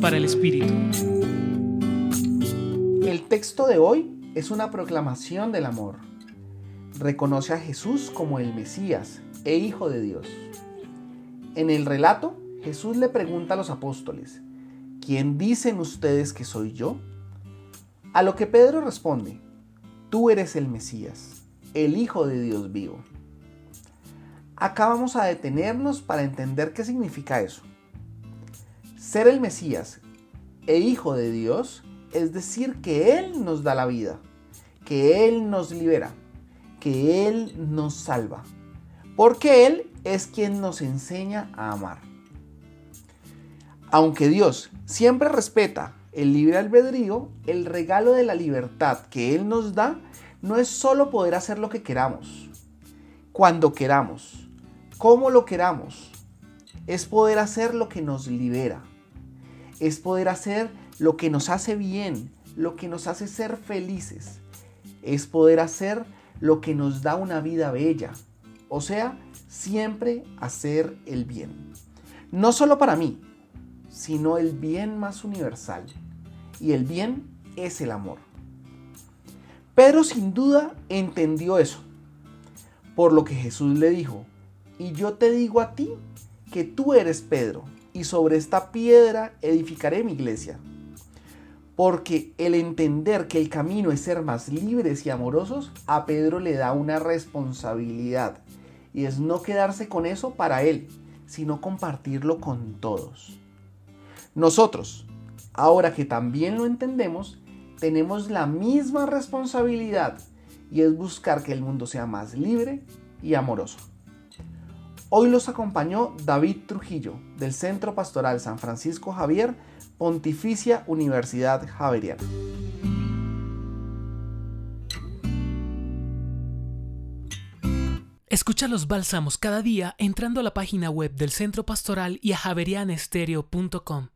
Para el Espíritu. El texto de hoy es una proclamación del amor. Reconoce a Jesús como el Mesías e Hijo de Dios. En el relato, Jesús le pregunta a los apóstoles, ¿quién dicen ustedes que soy yo? A lo que Pedro responde, tú eres el Mesías, el Hijo de Dios vivo. Acá vamos a detenernos para entender qué significa eso. Ser el Mesías e Hijo de Dios es decir que Él nos da la vida, que Él nos libera, que Él nos salva, porque Él es quien nos enseña a amar. Aunque Dios siempre respeta el libre albedrío, el regalo de la libertad que Él nos da no es solo poder hacer lo que queramos, cuando queramos, como lo queramos, es poder hacer lo que nos libera, es poder hacer lo que nos hace bien, lo que nos hace ser felices, es poder hacer lo que nos da una vida bella, o sea, siempre hacer el bien. No solo para mí, sino el bien más universal. Y el bien es el amor. Pedro sin duda entendió eso, por lo que Jesús le dijo, y yo te digo a ti que tú eres Pedro, y sobre esta piedra edificaré mi iglesia porque el entender que el camino es ser más libres y amorosos, a Pedro le da una responsabilidad. Y es no quedarse con eso para él, sino compartirlo con todos. Nosotros, ahora que también lo entendemos, tenemos la misma responsabilidad y es buscar que el mundo sea más libre y amoroso. Hoy los acompañó David Trujillo del Centro Pastoral San Francisco Javier Pontificia Universidad Javeriana. Escucha los bálsamos cada día entrando a la página web del Centro Pastoral y a javerianestereo.com.